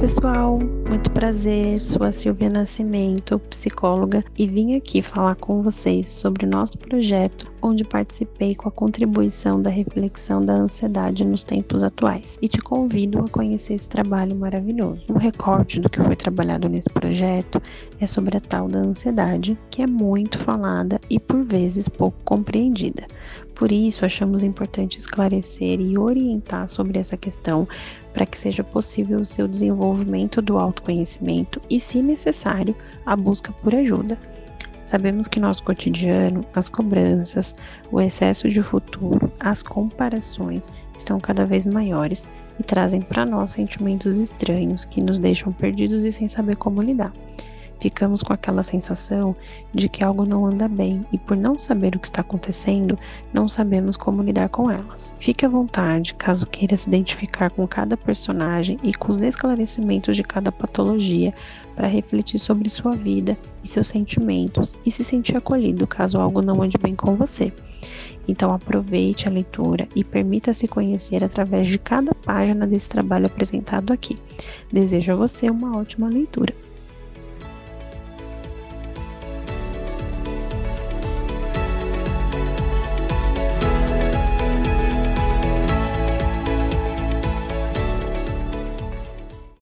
pessoal, muito prazer. Sou a Silvia Nascimento, psicóloga, e vim aqui falar com vocês sobre o nosso projeto, onde participei com a contribuição da reflexão da ansiedade nos tempos atuais. E te convido a conhecer esse trabalho maravilhoso. Um recorte do que foi trabalhado nesse projeto é sobre a tal da ansiedade, que é muito falada e por vezes pouco compreendida. Por isso, achamos importante esclarecer e orientar sobre essa questão para que seja possível o seu desenvolvimento do autoconhecimento e, se necessário, a busca por ajuda. Sabemos que nosso cotidiano, as cobranças, o excesso de futuro, as comparações estão cada vez maiores e trazem para nós sentimentos estranhos que nos deixam perdidos e sem saber como lidar. Ficamos com aquela sensação de que algo não anda bem e, por não saber o que está acontecendo, não sabemos como lidar com elas. Fique à vontade caso queira se identificar com cada personagem e com os esclarecimentos de cada patologia para refletir sobre sua vida e seus sentimentos e se sentir acolhido caso algo não ande bem com você. Então aproveite a leitura e permita-se conhecer através de cada página desse trabalho apresentado aqui. Desejo a você uma ótima leitura.